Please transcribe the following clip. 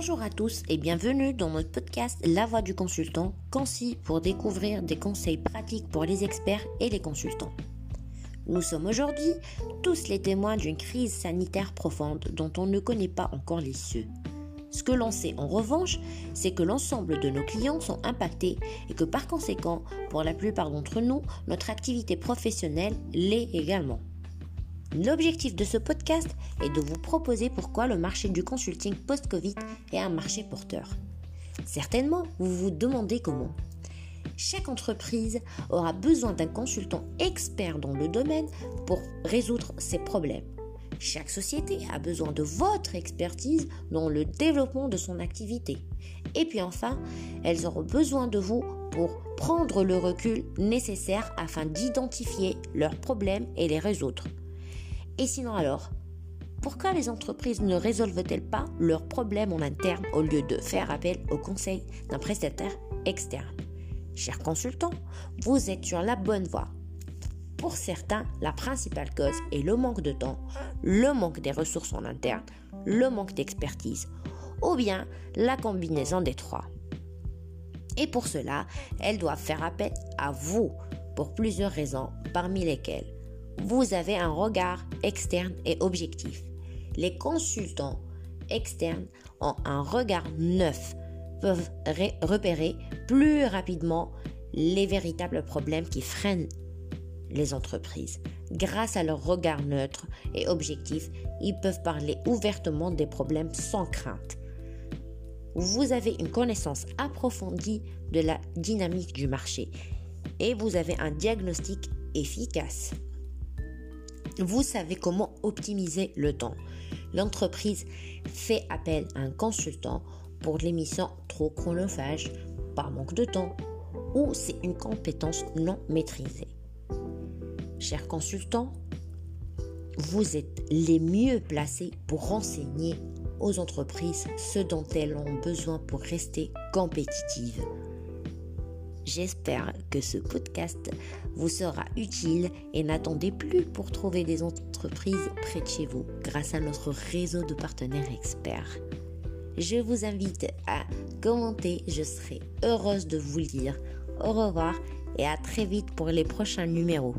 Bonjour à tous et bienvenue dans notre podcast La Voix du consultant, concis pour découvrir des conseils pratiques pour les experts et les consultants. Nous sommes aujourd'hui tous les témoins d'une crise sanitaire profonde dont on ne connaît pas encore l'issue. Ce que l'on sait en revanche, c'est que l'ensemble de nos clients sont impactés et que par conséquent, pour la plupart d'entre nous, notre activité professionnelle l'est également. L'objectif de ce podcast est de vous proposer pourquoi le marché du consulting post-Covid est un marché porteur. Certainement, vous vous demandez comment. Chaque entreprise aura besoin d'un consultant expert dans le domaine pour résoudre ses problèmes. Chaque société a besoin de votre expertise dans le développement de son activité. Et puis enfin, elles auront besoin de vous pour prendre le recul nécessaire afin d'identifier leurs problèmes et les résoudre. Et sinon alors, pourquoi les entreprises ne résolvent-elles pas leurs problèmes en interne au lieu de faire appel au conseil d'un prestataire externe? Chers consultants, vous êtes sur la bonne voie. Pour certains, la principale cause est le manque de temps, le manque des ressources en interne, le manque d'expertise, ou bien la combinaison des trois. Et pour cela, elles doivent faire appel à vous pour plusieurs raisons, parmi lesquelles vous avez un regard externe et objectif. Les consultants externes ont un regard neuf, peuvent repérer plus rapidement les véritables problèmes qui freinent les entreprises. Grâce à leur regard neutre et objectif, ils peuvent parler ouvertement des problèmes sans crainte. Vous avez une connaissance approfondie de la dynamique du marché et vous avez un diagnostic efficace. Vous savez comment optimiser le temps. L'entreprise fait appel à un consultant pour l'émission trop chronophage, par manque de temps, ou c'est une compétence non maîtrisée. Chers consultants, vous êtes les mieux placés pour renseigner aux entreprises ce dont elles ont besoin pour rester compétitives. J'espère que ce podcast vous sera utile et n'attendez plus pour trouver des entreprises près de chez vous grâce à notre réseau de partenaires experts. Je vous invite à commenter, je serai heureuse de vous lire. Au revoir et à très vite pour les prochains numéros.